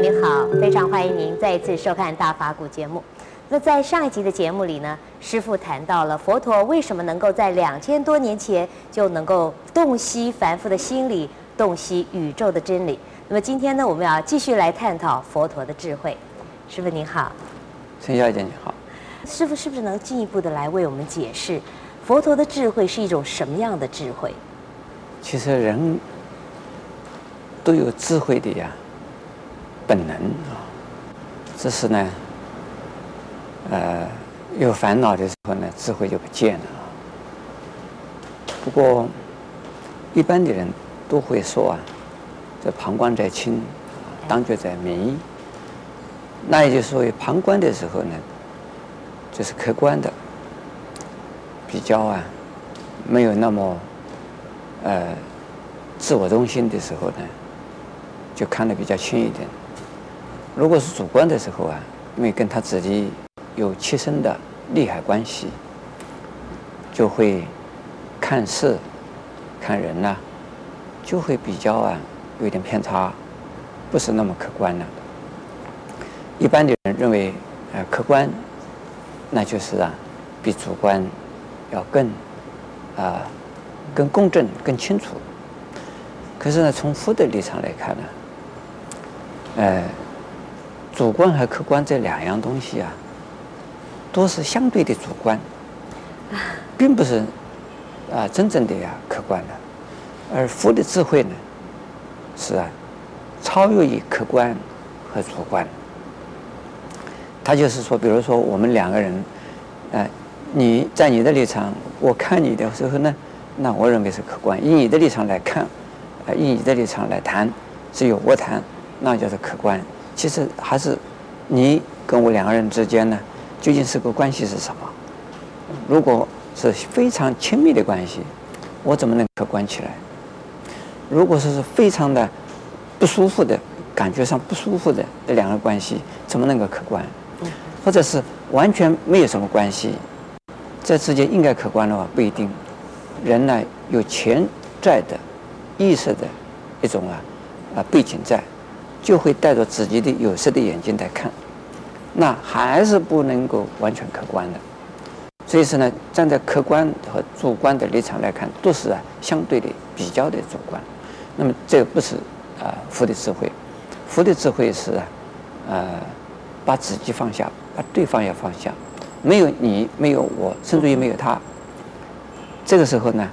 您好，非常欢迎您再一次收看《大法古》节目。那在上一集的节目里呢，师父谈到了佛陀为什么能够在两千多年前就能够洞悉凡夫的心理，洞悉宇宙的真理。那么今天呢，我们要继续来探讨佛陀的智慧。师父您好，陈小姐你好。师父是不是能进一步的来为我们解释佛陀的智慧是一种什么样的智慧？其实人都有智慧的呀。本能啊，只是呢，呃，有烦恼的时候呢，智慧就不见了。不过，一般的人都会说啊，这旁观者清，当局者迷。那也就是说，旁观的时候呢，就是客观的，比较啊，没有那么呃自我中心的时候呢，就看得比较轻一点。如果是主观的时候啊，因为跟他自己有切身的利害关系，就会看事、看人呐、就会比较啊有点偏差，不是那么客观了。一般的人认为，呃，客观，那就是啊，比主观要更啊更公正、更清楚。可是呢，从佛的立场来看呢，呃。主观和客观这两样东西啊，都是相对的主观，并不是啊真正的呀客观的。而佛的智慧呢，是啊超越于客观和主观。他就是说，比如说我们两个人，啊，你在你的立场，我看你的时候呢，那我认为是客观；以你的立场来看，啊，以你的立场来谈，只有我谈，那就是客观。其实还是你跟我两个人之间呢，究竟是个关系是什么？如果是非常亲密的关系，我怎么能客观起来？如果说是非常的不舒服的感觉上不舒服的这两个关系，怎么能够客观？或者是完全没有什么关系，这之间应该客观的话不一定。人呢有潜在的意识的一种啊啊背景在。就会带着自己的有色的眼睛来看，那还是不能够完全客观的。所以说呢，站在客观和主观的立场来看，都是啊相对的比较的主观。那么这不是啊佛的智慧，佛的智慧是啊呃把自己放下，把对方也放下，没有你，没有我，甚至于没有他。这个时候呢，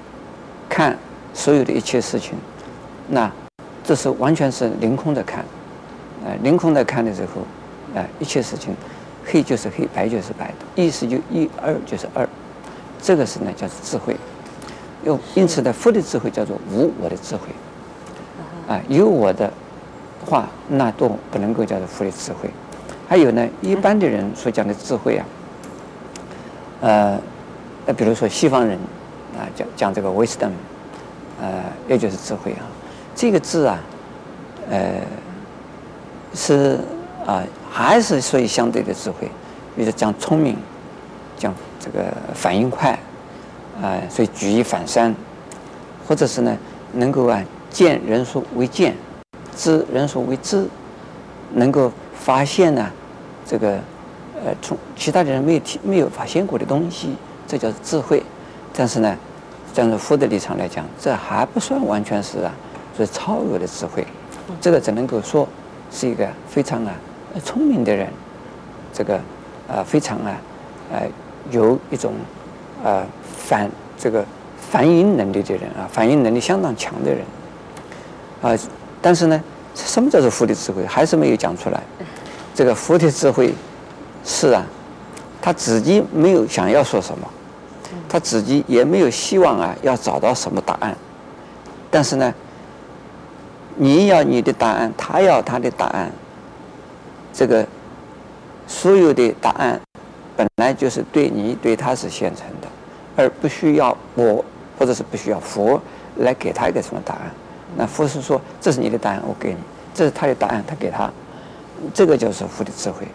看所有的一切事情，那这是完全是凌空的看。呃，凌空的看的时候，啊，一切事情，黑就是黑，白就是白的，一是就一，二就是二，这个是呢叫做智慧。又因此呢，佛的智慧叫做无我的智慧。啊，有我的话，那都不能够叫做佛的智慧。还有呢，一般的人所讲的智慧啊，呃，那比如说西方人啊，讲讲这个 wisdom，呃，也就是智慧啊，这个字啊，呃。是啊，还是属于相对的智慧，比如讲聪明，讲这个反应快，啊，所以举一反三，或者是呢，能够啊见人所未见，知人所未知，能够发现呢这个呃从其他的人没有提没有发现过的东西，这叫智慧。但是呢，站在佛的立场来讲，这还不算完全是啊，是超额的智慧，这个只能够说。是一个非常啊聪明的人，这个啊非常啊呃有一种啊反这个反应能力的人啊，反应能力相当强的人啊。但是呢，什么叫做佛的智慧？还是没有讲出来。这个佛的智慧是啊，他自己没有想要说什么，他自己也没有希望啊要找到什么答案，但是呢。你要你的答案，他要他的答案。这个所有的答案本来就是对你对他是现成的，而不需要我或者是不需要佛来给他一个什么答案。那佛是说，这是你的答案，我给你；这是他的答案，他给他。这个就是佛的智慧。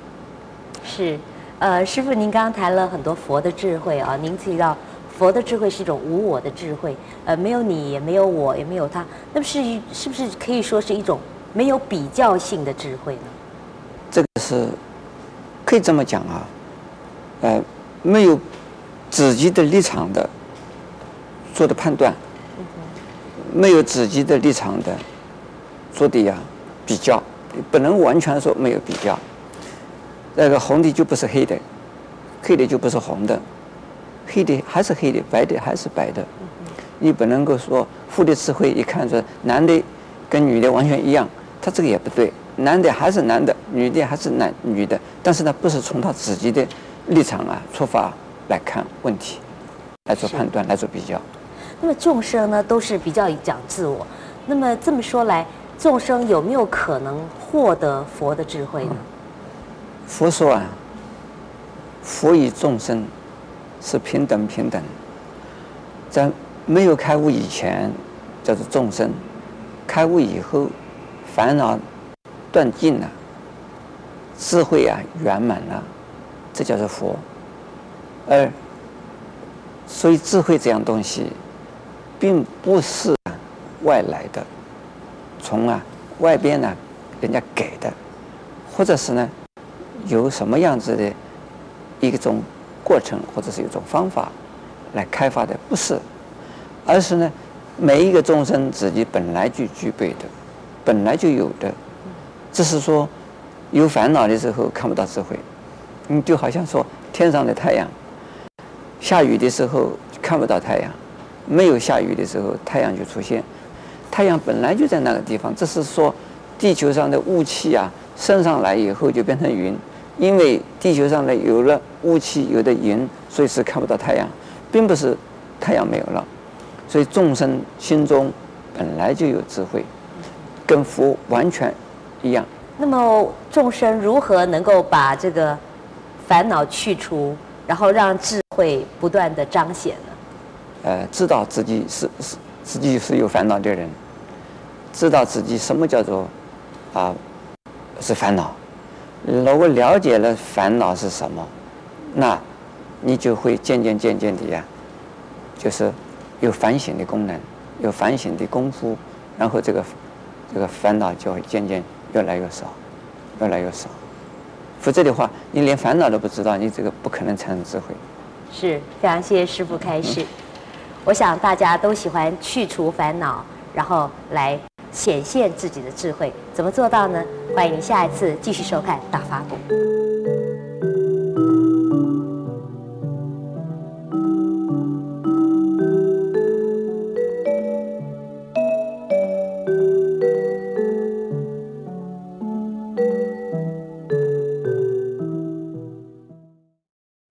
是，呃，师父，您刚刚谈了很多佛的智慧啊，您提到。佛的智慧是一种无我的智慧，呃，没有你，也没有我，也没有他，那么是是不是可以说是一种没有比较性的智慧呢？这个是可以这么讲啊，呃，没有自己的立场的做的判断，没有自己的立场的做的呀比较，不能完全说没有比较。那个红的就不是黑的，黑的就不是红的，黑的还是黑的，白的还是白的。你不能够说佛的智慧一看说男的跟女的完全一样，他这个也不对，男的还是男的，女的还是男女的，但是呢，不是从他自己的立场啊出发来看问题，来做判断，来做比较。那么众生呢，都是比较讲自我。那么这么说来，众生有没有可能获得佛的智慧呢？佛说啊，佛以众生是平等平等，在没有开悟以前叫做众生，开悟以后烦恼断尽了，智慧啊圆满了，这叫做佛。而所以智慧这样东西，并不是外来的，从啊外边呢人家给的，或者是呢有什么样子的一种过程，或者是一种方法来开发的，不是。而是呢，每一个众生自己本来就具备的，本来就有的，只是说有烦恼的时候看不到智慧。你就好像说天上的太阳，下雨的时候看不到太阳，没有下雨的时候太阳就出现。太阳本来就在那个地方，只是说地球上的雾气啊升上来以后就变成云，因为地球上呢有了雾气，有的云，所以是看不到太阳，并不是太阳没有了。所以众生心中本来就有智慧，跟佛完全一样。那么众生如何能够把这个烦恼去除，然后让智慧不断的彰显呢？呃，知道自己是是自己是有烦恼的人，知道自己什么叫做啊是烦恼。如果了解了烦恼是什么，那你就会渐渐渐渐的呀，就是。有反省的功能，有反省的功夫，然后这个这个烦恼就会渐渐越来越少，越来越少。否则的话，你连烦恼都不知道，你这个不可能产生智慧。是，非常谢谢师傅开示。嗯、我想大家都喜欢去除烦恼，然后来显现自己的智慧。怎么做到呢？欢迎下一次继续收看《大发布》。